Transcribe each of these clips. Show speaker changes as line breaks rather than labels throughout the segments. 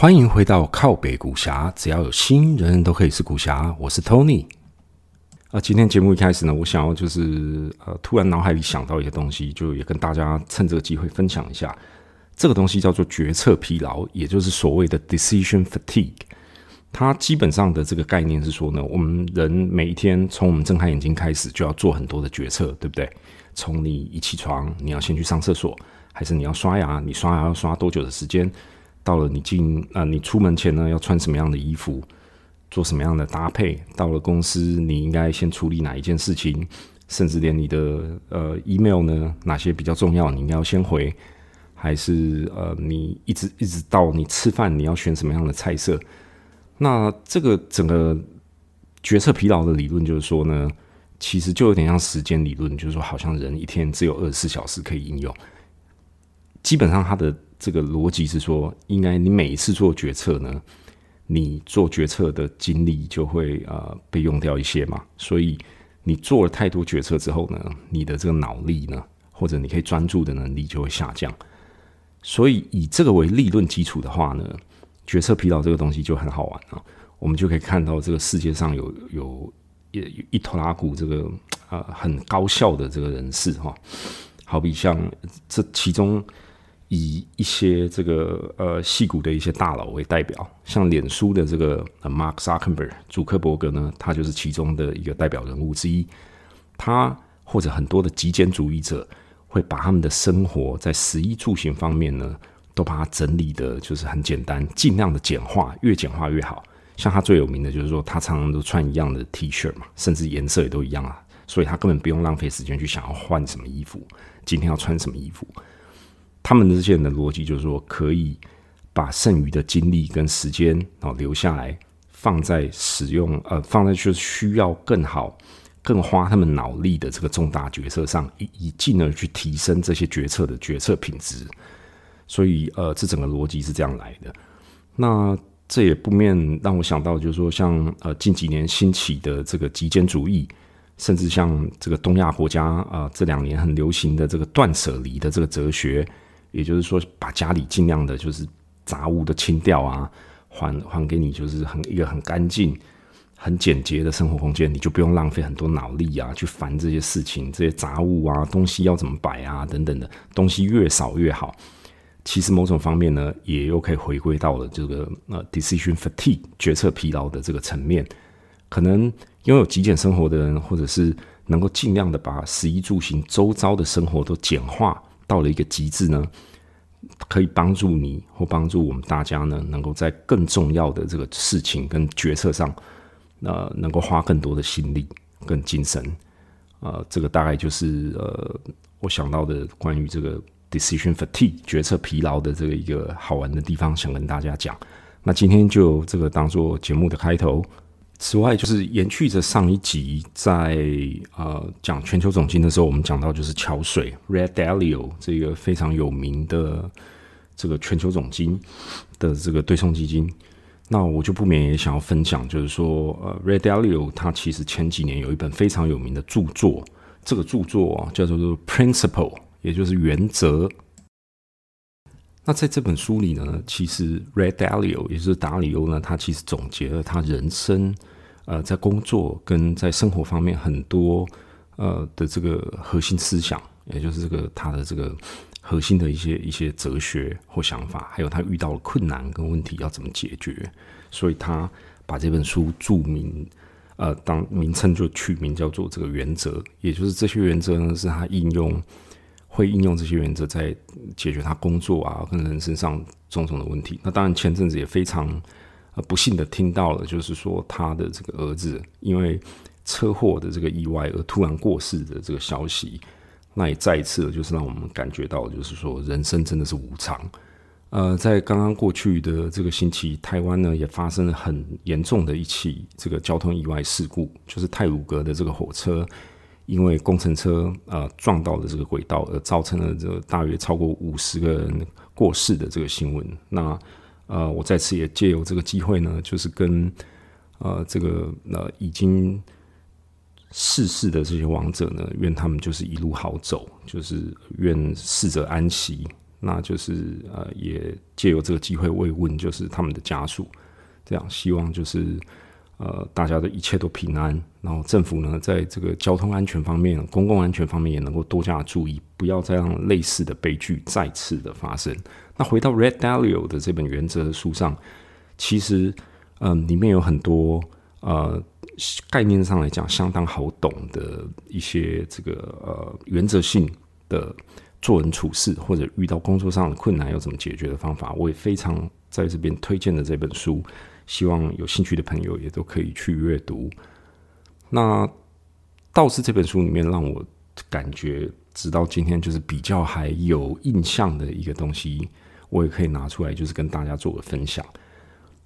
欢迎回到靠北古侠，只要有心，人人都可以是古侠。我是 Tony。啊，今天节目一开始呢，我想要就是呃，突然脑海里想到一个东西，就也跟大家趁这个机会分享一下。这个东西叫做决策疲劳，也就是所谓的 decision fatigue。它基本上的这个概念是说呢，我们人每一天从我们睁开眼睛开始，就要做很多的决策，对不对？从你一起床，你要先去上厕所，还是你要刷牙？你刷牙要刷多久的时间？到了你进啊，你出门前呢，要穿什么样的衣服？做什么样的搭配？到了公司，你应该先处理哪一件事情？甚至连你的呃 email 呢，哪些比较重要，你应该要先回？还是呃，你一直一直到你吃饭，你要选什么样的菜色？那这个整个决策疲劳的理论就是说呢，其实就有点像时间理论，就是说好像人一天只有二十四小时可以应用。基本上，它的这个逻辑是说，应该你每一次做决策呢，你做决策的精力就会呃被用掉一些嘛。所以你做了太多决策之后呢，你的这个脑力呢，或者你可以专注的能力就会下降。所以以这个为立论基础的话呢，决策疲劳这个东西就很好玩啊。我们就可以看到这个世界上有有一一头拉股这个呃很高效的这个人士哈，好比像这其中以一些这个呃戏骨的一些大佬为代表，像脸书的这个 Mark Zuckerberg 主克伯格呢，他就是其中的一个代表人物之一。他或者很多的极简主义者。会把他们的生活在食衣住行方面呢，都把它整理的，就是很简单，尽量的简化，越简化越好。像他最有名的就是说，他常常都穿一样的 T 恤嘛，甚至颜色也都一样啊，所以他根本不用浪费时间去想要换什么衣服，今天要穿什么衣服。他们的这些人的逻辑就是说，可以把剩余的精力跟时间哦留下来，放在使用呃，放在就是需要更好。更花他们脑力的这个重大决策上，以以进而去提升这些决策的决策品质。所以，呃，这整个逻辑是这样来的。那这也不免让我想到，就是说，像呃近几年兴起的这个极简主义，甚至像这个东亚国家啊这两年很流行的这个断舍离的这个哲学，也就是说，把家里尽量的就是杂物都清掉啊，还还给你就是很一个很干净。很简洁的生活空间，你就不用浪费很多脑力啊，去烦这些事情、这些杂物啊、东西要怎么摆啊等等的东西越少越好。其实某种方面呢，也又可以回归到了这个呃 decision fatigue 决策疲劳的这个层面。可能拥有极简生活的人，或者是能够尽量的把食衣住行周遭的生活都简化到了一个极致呢，可以帮助你或帮助我们大家呢，能够在更重要的这个事情跟决策上。呃，能够花更多的心力、跟精神，呃，这个大概就是呃，我想到的关于这个 decision fatigue 决策疲劳的这个一个好玩的地方，想跟大家讲。那今天就这个当做节目的开头。此外，就是延续着上一集在呃讲全球总金的时候，我们讲到就是桥水 Red Dalio 这个非常有名的这个全球总金的这个对冲基金。那我就不免也想要分享，就是说，呃，Ray Dalio 他其实前几年有一本非常有名的著作，这个著作啊叫做《Principle》，也就是原则。那在这本书里呢，其实 Ray Dalio 也就是达里欧呢，他其实总结了他人生，呃，在工作跟在生活方面很多呃的这个核心思想，也就是这个他的这个。核心的一些一些哲学或想法，还有他遇到了困难跟问题要怎么解决，所以他把这本书注明，呃，当名称就取名叫做这个原则，也就是这些原则呢是他应用会应用这些原则在解决他工作啊跟人身上种种的问题。那当然前阵子也非常呃不幸的听到了，就是说他的这个儿子因为车祸的这个意外而突然过世的这个消息。那也再一次的，就是让我们感觉到，就是说人生真的是无常。呃，在刚刚过去的这个星期，台湾呢也发生了很严重的一起这个交通意外事故，就是泰鲁阁的这个火车因为工程车呃撞到了这个轨道，而造成了这大约超过五十个人过世的这个新闻。那呃，我在此也借由这个机会呢，就是跟呃这个呃已经。逝世的这些亡者呢，愿他们就是一路好走，就是愿逝者安息。那就是呃，也借由这个机会慰问，就是他们的家属，这样希望就是呃，大家的一切都平安。然后政府呢，在这个交通安全方面、公共安全方面也能够多加注意，不要再让类似的悲剧再次的发生。那回到 Redalio 的这本原则书上，其实嗯，里面有很多呃概念上来讲相当好懂的一些这个呃原则性的。做人处事或者遇到工作上的困难，要怎么解决的方法，我也非常在这边推荐的这本书，希望有兴趣的朋友也都可以去阅读。那倒是这本书里面让我感觉，直到今天就是比较还有印象的一个东西，我也可以拿出来，就是跟大家做个分享。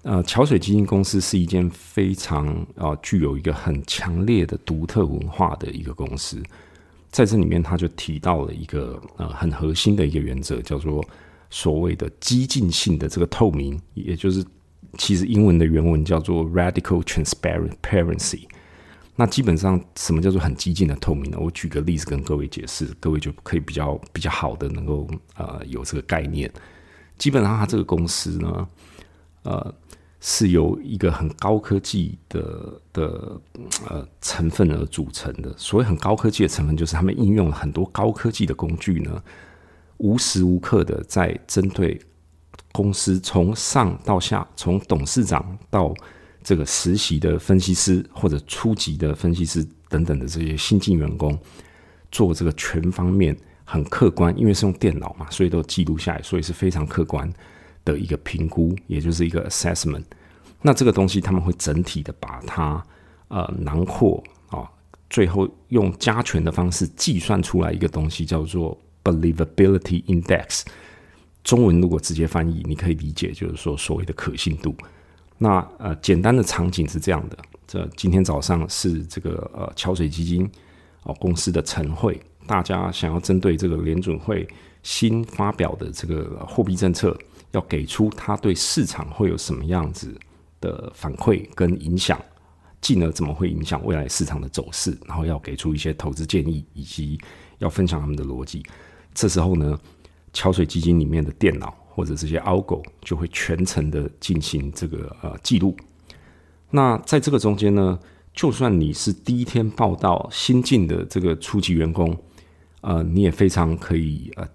呃，桥水基金公司是一件非常啊具有一个很强烈的独特文化的一个公司。在这里面，他就提到了一个呃很核心的一个原则，叫做所谓的激进性的这个透明，也就是其实英文的原文叫做 radical transparency。那基本上什么叫做很激进的透明呢？我举个例子跟各位解释，各位就可以比较比较好的能够呃有这个概念。基本上，它这个公司呢，呃。是由一个很高科技的的呃成分而组成的。所谓很高科技的成分，就是他们应用了很多高科技的工具呢，无时无刻的在针对公司从上到下，从董事长到这个实习的分析师或者初级的分析师等等的这些新进员工，做这个全方面很客观，因为是用电脑嘛，所以都记录下来，所以是非常客观。的一个评估，也就是一个 assessment。那这个东西他们会整体的把它呃囊括啊，最后用加权的方式计算出来一个东西，叫做 believability index。中文如果直接翻译，你可以理解就是说所谓的可信度。那呃简单的场景是这样的：这今天早上是这个呃桥水基金哦公司的晨会，大家想要针对这个联准会新发表的这个货币政策。要给出他对市场会有什么样子的反馈跟影响，进而怎么会影响未来市场的走势，然后要给出一些投资建议，以及要分享他们的逻辑。这时候呢，桥水基金里面的电脑或者这些 algo 就会全程的进行这个呃记录。那在这个中间呢，就算你是第一天报道新进的这个初级员工，呃，你也非常可以呃。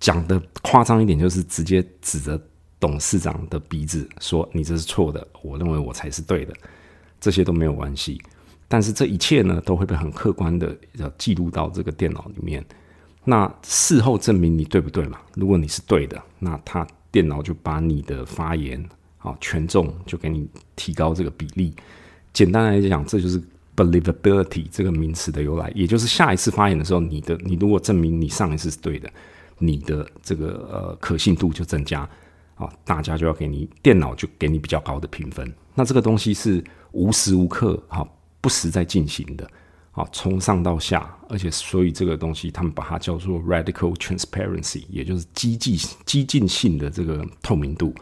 讲的夸张一点，就是直接指着董事长的鼻子说：“你这是错的，我认为我才是对的。”这些都没有关系，但是这一切呢，都会被很客观的要记录到这个电脑里面。那事后证明你对不对嘛？如果你是对的，那他电脑就把你的发言啊权重就给你提高这个比例。简单来讲，这就是 believability 这个名词的由来，也就是下一次发言的时候，你的你如果证明你上一次是对的。你的这个呃可信度就增加啊，大家就要给你电脑就给你比较高的评分。那这个东西是无时无刻哈不时在进行的啊，从上到下，而且所以这个东西他们把它叫做 radical transparency，也就是激进激进性的这个透明度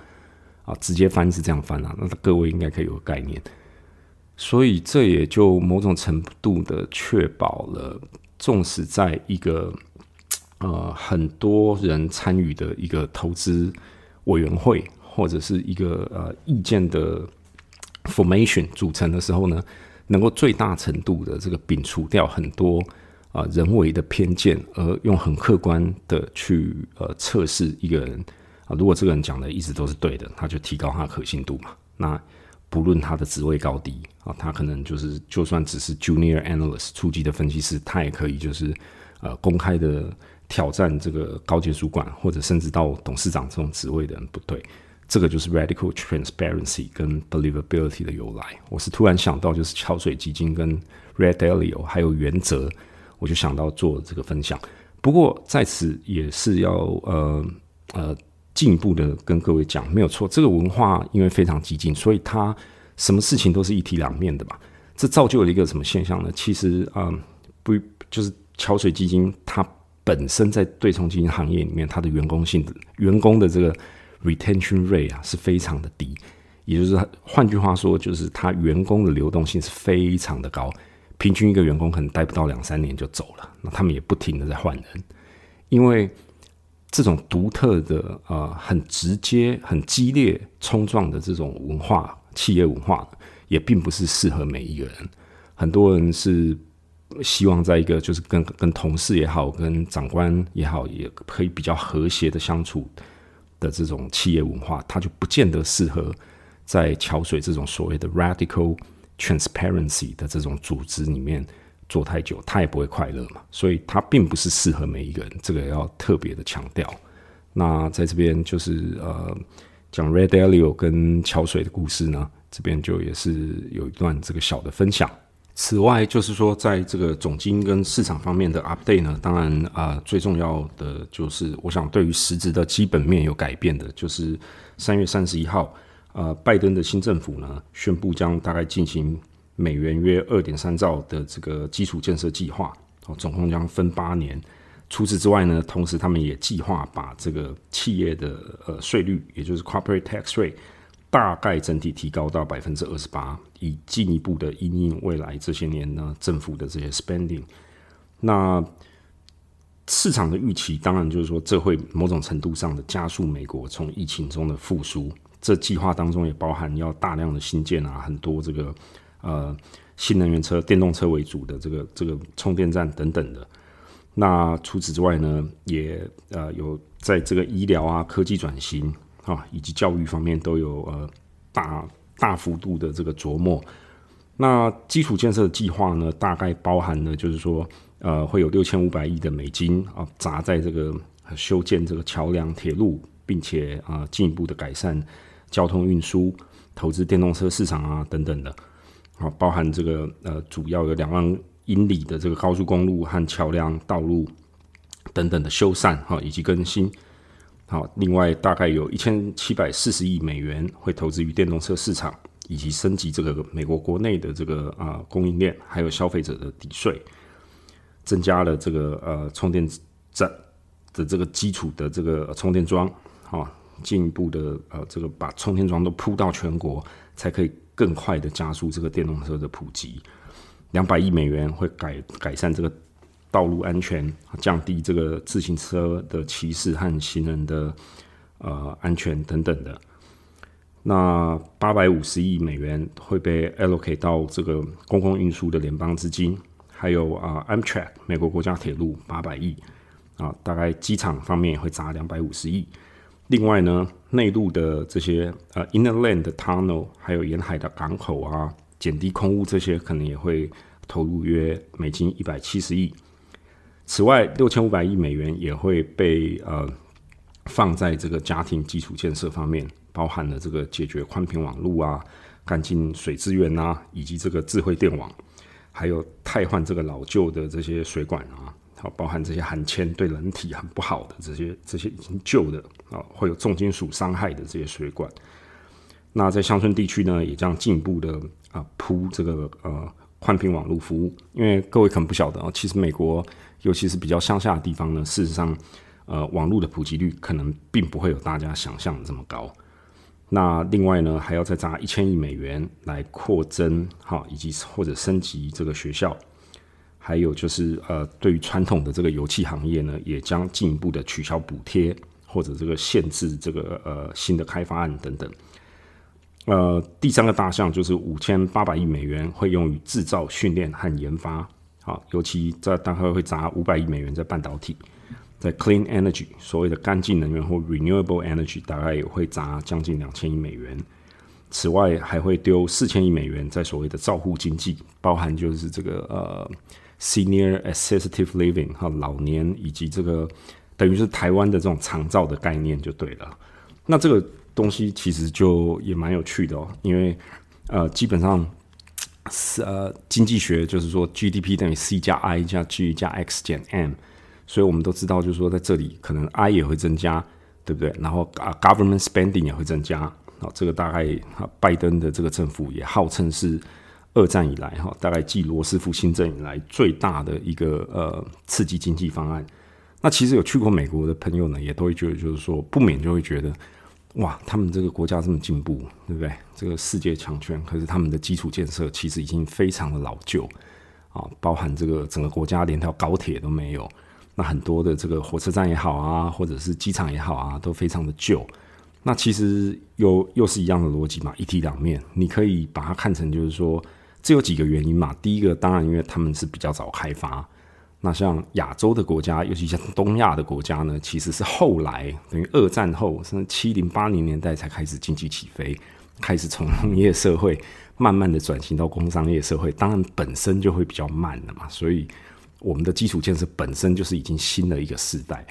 啊，直接翻是这样翻啊，那各位应该可以有概念。所以这也就某种程度的确保了，纵使在一个呃，很多人参与的一个投资委员会，或者是一个呃意见的 formation 组成的时候呢，能够最大程度的这个摒除掉很多啊人为的偏见，而用很客观的去呃测试一个人啊，如果这个人讲的一直都是对的，他就提高他的可信度嘛。那不论他的职位高低啊，他可能就是就算只是 junior analyst 初级的分析师，他也可以就是呃公开的。挑战这个高级主管，或者甚至到董事长这种职位的人不对，这个就是 radical transparency 跟 believability 的由来。我是突然想到，就是桥水基金跟 Red Dalio 还有原则，我就想到做这个分享。不过在此也是要呃呃进一步的跟各位讲，没有错，这个文化因为非常激进，所以它什么事情都是一体两面的嘛。这造就了一个什么现象呢？其实啊，不就是桥水基金它。本身在对冲基金行业里面，它的员工性质员工的这个 retention rate 啊是非常的低，也就是换句话说，就是他员工的流动性是非常的高，平均一个员工可能待不到两三年就走了，那他们也不停的在换人，因为这种独特的呃很直接、很激烈、冲撞的这种文化企业文化，也并不是适合每一个人。很多人是希望在一个就是跟跟同事也好、跟长官也好，也可以比较和谐的相处的这种企业文化，它就不见得适合在桥水这种所谓的 radical transparency 的这种组织里面。做太久，他也不会快乐嘛，所以他并不是适合每一个人，这个要特别的强调。那在这边就是呃，讲 Red Dalio 跟桥水的故事呢，这边就也是有一段这个小的分享。此外，就是说在这个总金跟市场方面的 update 呢，当然啊，最重要的就是我想对于实质的基本面有改变的，就是三月三十一号，呃，拜登的新政府呢宣布将大概进行。美元约二点三兆的这个基础建设计划，哦，总共将分八年。除此之外呢，同时他们也计划把这个企业的呃税率，也就是 corporate tax rate，大概整体提高到百分之二十八，以进一步的因应未来这些年呢政府的这些 spending。那市场的预期，当然就是说，这会某种程度上的加速美国从疫情中的复苏。这计划当中也包含要大量的新建啊，很多这个。呃，新能源车、电动车为主的这个这个充电站等等的。那除此之外呢，也呃有在这个医疗啊、科技转型啊以及教育方面都有呃大大幅度的这个琢磨。那基础建设计划呢，大概包含了就是说，呃，会有六千五百亿的美金啊砸在这个修建这个桥梁、铁路，并且啊进一步的改善交通运输、投资电动车市场啊等等的。好，包含这个呃，主要有两万英里的这个高速公路和桥梁道路等等的修缮哈，以及更新。好，另外大概有一千七百四十亿美元会投资于电动车市场，以及升级这个美国国内的这个啊供应链，还有消费者的抵税，增加了这个呃充电站的这个基础的这个充电桩，啊，进一步的呃这个把充电桩都铺到全国，才可以。更快的加速这个电动车的普及，两百亿美元会改改善这个道路安全，降低这个自行车的骑士和行人的呃安全等等的。那八百五十亿美元会被 allocate 到这个公共运输的联邦资金，还有啊 Amtrak 美国国家铁路八百亿啊，大概机场方面也会砸两百五十亿。另外呢，内陆的这些呃 inland 的 tunnel，还有沿海的港口啊，减低空污这些，可能也会投入约美金一百七十亿。此外，六千五百亿美元也会被呃放在这个家庭基础建设方面，包含了这个解决宽频网络啊、干净水资源啊，以及这个智慧电网，还有汰换这个老旧的这些水管啊。好，包含这些含铅对人体很不好的这些这些已经旧的啊，会有重金属伤害的这些水管。那在乡村地区呢，也将进一步的啊铺这个呃宽频网络服务。因为各位可能不晓得啊，其实美国尤其是比较乡下的地方呢，事实上呃网络的普及率可能并不会有大家想象的这么高。那另外呢，还要再砸一千亿美元来扩增哈，以及或者升级这个学校。还有就是，呃，对于传统的这个油气行业呢，也将进一步的取消补贴或者这个限制这个呃新的开发案等等。呃，第三个大项就是五千八百亿美元会用于制造、训练和研发。好，尤其在大概会砸五百亿美元在半导体，在 clean energy 所谓的干净能源或 renewable energy 大概也会砸将近两千亿美元。此外，还会丢四千亿美元在所谓的照护经济，包含就是这个呃。Senior assistive living 哈，老年以及这个等于是台湾的这种长照的概念就对了。那这个东西其实就也蛮有趣的哦，因为呃，基本上是呃经济学就是说 GDP 等于 C 加 I 加 G 加 X 减 M，所以我们都知道就是说在这里可能 I 也会增加，对不对？然后啊，government spending 也会增加。好，这个大概啊拜登的这个政府也号称是。二战以来，哈，大概继罗斯福新政以来最大的一个呃刺激经济方案。那其实有去过美国的朋友呢，也都会觉得，就是说不免就会觉得，哇，他们这个国家这么进步，对不对？这个世界强权，可是他们的基础建设其实已经非常的老旧啊，包含这个整个国家连条高铁都没有，那很多的这个火车站也好啊，或者是机场也好啊，都非常的旧。那其实又又是一样的逻辑嘛，一体两面。你可以把它看成就是说，这有几个原因嘛。第一个，当然因为他们是比较早开发。那像亚洲的国家，尤其像东亚的国家呢，其实是后来等于二战后，甚至七零八零年代才开始经济起飞，开始从农业社会慢慢的转型到工商业社会。当然本身就会比较慢的嘛，所以。我们的基础建设本身就是已经新的一个时代。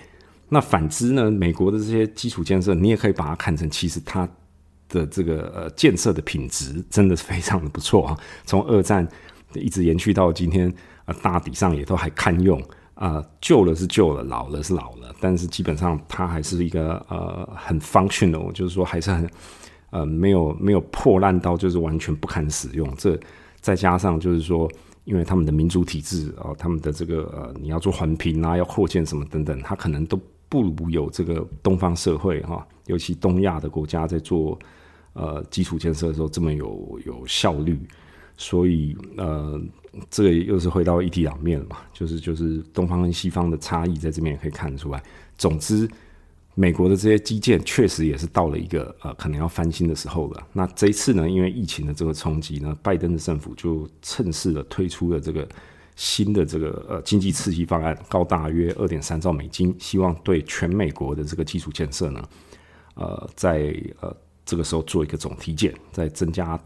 那反之呢？美国的这些基础建设，你也可以把它看成，其实它的这个呃建设的品质真的是非常的不错啊。从二战一直延续到今天，呃，大体上也都还堪用啊。旧了是旧了，老了是老了，但是基本上它还是一个呃很 functional，就是说还是很呃没有没有破烂到就是完全不堪使用。这再加上就是说。因为他们的民主体制啊，他们的这个呃，你要做环评啊，要扩建什么等等，它可能都不如有这个东方社会哈，尤其东亚的国家在做呃基础建设的时候这么有有效率，所以呃，这个又是回到一体两面了嘛，就是就是东方跟西方的差异在这边也可以看得出来。总之。美国的这些基建确实也是到了一个呃可能要翻新的时候了。那这一次呢，因为疫情的这个冲击呢，拜登的政府就趁势的推出了这个新的这个呃经济刺激方案，高大约二点三兆美金，希望对全美国的这个基础建设呢，呃，在呃这个时候做一个总体检，在增加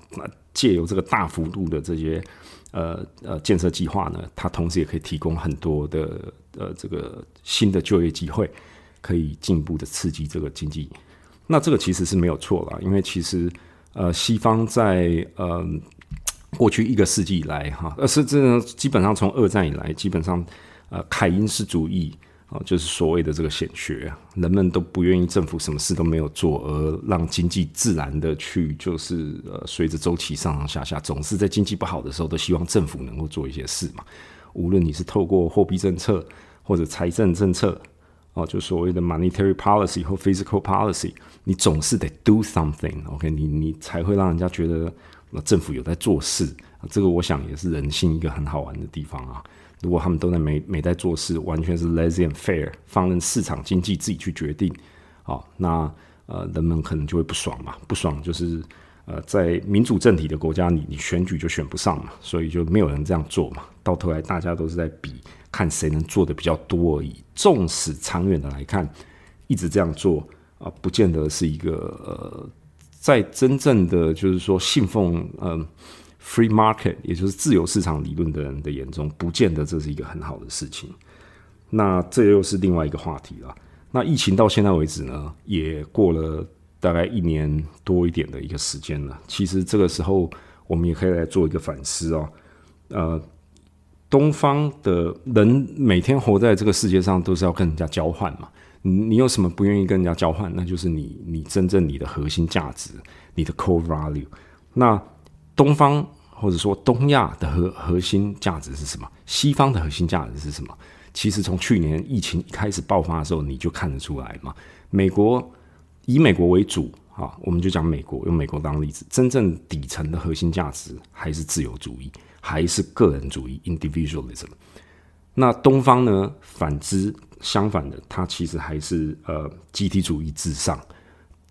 借由这个大幅度的这些呃呃建设计划呢，它同时也可以提供很多的呃这个新的就业机会。可以进一步的刺激这个经济，那这个其实是没有错了，因为其实呃，西方在呃过去一个世纪以来哈，呃，甚至，基本上从二战以来，基本上呃，凯因斯主义啊，就是所谓的这个显学，人们都不愿意政府什么事都没有做，而让经济自然的去就是呃，随着周期上上下下，总是在经济不好的时候，都希望政府能够做一些事嘛，无论你是透过货币政策或者财政政策。哦，就所谓的 monetary policy 或 physical policy，你总是得 do something，OK，你你才会让人家觉得政府有在做事。这个我想也是人性一个很好玩的地方啊。如果他们都在没没在做事，完全是 lazy and fair，放任市场经济自己去决定，好，那呃人们可能就会不爽嘛，不爽就是呃在民主政体的国家，你你选举就选不上嘛，所以就没有人这样做嘛，到头来大家都是在比。看谁能做的比较多而已。纵使长远的来看，一直这样做啊，不见得是一个呃，在真正的就是说信奉嗯 free market，也就是自由市场理论的人的眼中，不见得这是一个很好的事情。那这又是另外一个话题了。那疫情到现在为止呢，也过了大概一年多一点的一个时间了。其实这个时候，我们也可以来做一个反思哦，呃。东方的人每天活在这个世界上，都是要跟人家交换嘛。你你有什么不愿意跟人家交换？那就是你你真正你的核心价值，你的 core value。那东方或者说东亚的核核心价值是什么？西方的核心价值是什么？其实从去年疫情一开始爆发的时候，你就看得出来嘛。美国以美国为主啊，我们就讲美国，用美国当例子，真正底层的核心价值还是自由主义。还是个人主义 （individualism）。那东方呢？反之，相反的，它其实还是呃集体主义至上。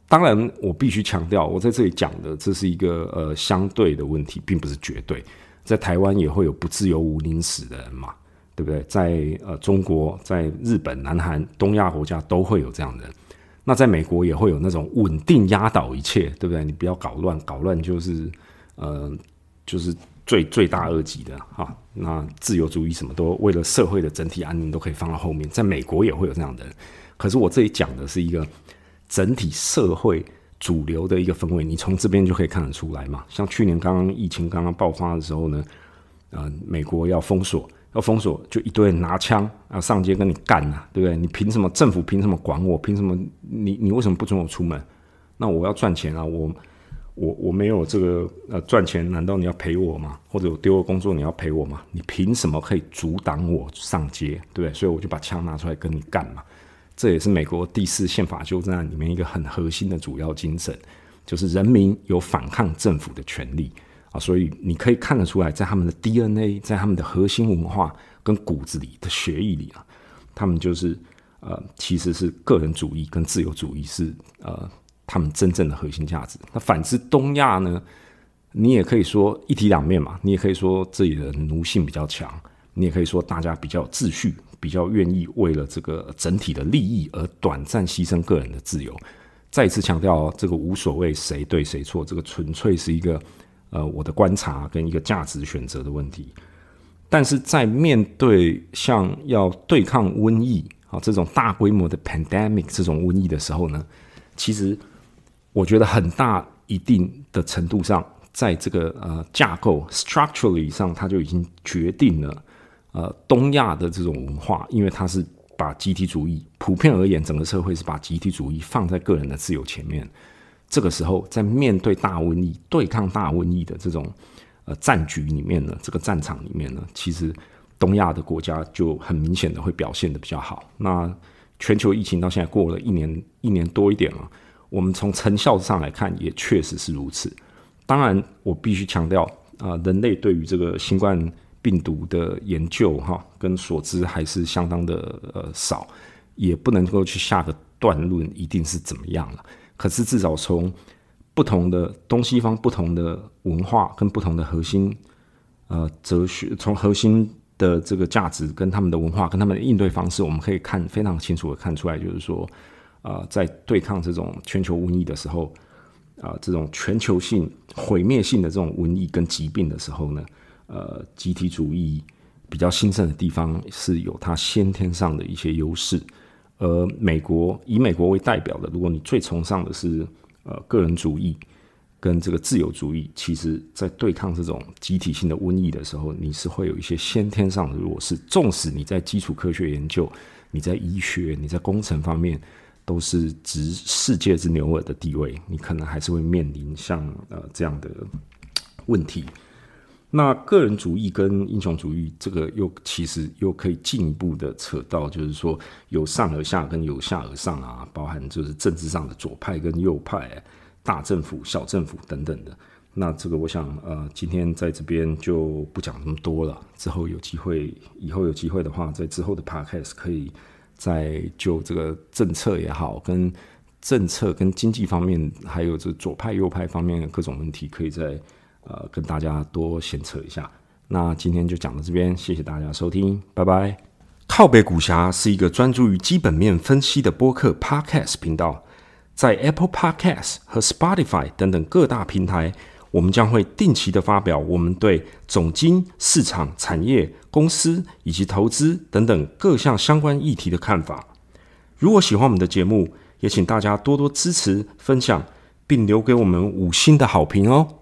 当然，我必须强调，我在这里讲的这是一个呃相对的问题，并不是绝对。在台湾也会有不自由无宁死的人嘛，对不对？在呃中国、在日本、南韩、东亚国家都会有这样的人。那在美国也会有那种稳定压倒一切，对不对？你不要搞乱，搞乱就是呃就是。最最大恶极的哈，那自由主义什么都为了社会的整体安宁都可以放到后面，在美国也会有这样的人。可是我这里讲的是一个整体社会主流的一个氛围，你从这边就可以看得出来嘛。像去年刚刚疫情刚刚爆发的时候呢，呃，美国要封锁，要封锁，就一堆人拿枪啊上街跟你干啊，对不对？你凭什么？政府凭什么管我？凭什么？你你为什么不准我出门？那我要赚钱啊，我。我我没有这个呃赚钱，难道你要赔我吗？或者我丢了工作你要赔我吗？你凭什么可以阻挡我上街，对不对？所以我就把枪拿出来跟你干嘛。这也是美国第四宪法修正案里面一个很核心的主要精神，就是人民有反抗政府的权利啊。所以你可以看得出来，在他们的 DNA，在他们的核心文化跟骨子里的血液里啊，他们就是呃，其实是个人主义跟自由主义是呃他们真正的核心价值。那反之，东亚呢，你也可以说一体两面嘛，你也可以说这里的奴性比较强，你也可以说大家比较有秩序，比较愿意为了这个整体的利益而短暂牺牲个人的自由。再次强调，这个无所谓谁对谁错，这个纯粹是一个呃我的观察跟一个价值选择的问题。但是在面对像要对抗瘟疫啊这种大规模的 pandemic 这种瘟疫的时候呢，其实我觉得很大一定的程度上，在这个呃架构 structurally 上，它就已经决定了呃东亚的这种文化，因为它是。把集体主义普遍而言，整个社会是把集体主义放在个人的自由前面。这个时候，在面对大瘟疫、对抗大瘟疫的这种呃战局里面呢，这个战场里面呢，其实东亚的国家就很明显的会表现的比较好。那全球疫情到现在过了一年一年多一点了，我们从成效上来看，也确实是如此。当然，我必须强调啊，人类对于这个新冠。病毒的研究哈，跟所知还是相当的呃少，也不能够去下个断论一定是怎么样了。可是至少从不同的东西方不同的文化跟不同的核心呃哲学，从核心的这个价值跟他们的文化跟他们的应对方式，我们可以看非常清楚的看出来，就是说啊，在对抗这种全球瘟疫的时候啊，这种全球性毁灭性的这种瘟疫跟疾病的时候呢。呃，集体主义比较兴盛的地方是有它先天上的一些优势，而美国以美国为代表的，如果你最崇尚的是呃个人主义跟这个自由主义，其实在对抗这种集体性的瘟疫的时候，你是会有一些先天上的弱势。纵使你在基础科学研究、你在医学、你在工程方面都是值世界之牛耳的地位，你可能还是会面临像呃这样的问题。那个人主义跟英雄主义，这个又其实又可以进一步的扯到，就是说由上而下跟由下而上啊，包含就是政治上的左派跟右派、大政府、小政府等等的。那这个我想，呃，今天在这边就不讲那么多了。之后有机会，以后有机会的话，在之后的 podcast 可以再就这个政策也好，跟政策跟经济方面，还有这左派右派方面的各种问题，可以在。呃，跟大家多闲扯一下。那今天就讲到这边，谢谢大家收听，拜拜。靠北股侠是一个专注于基本面分析的播客 Podcast 频道，在 Apple Podcast 和 Spotify 等等各大平台，我们将会定期的发表我们对总经、市场、产业、公司以及投资等等各项相关议题的看法。如果喜欢我们的节目，也请大家多多支持、分享，并留给我们五星的好评哦。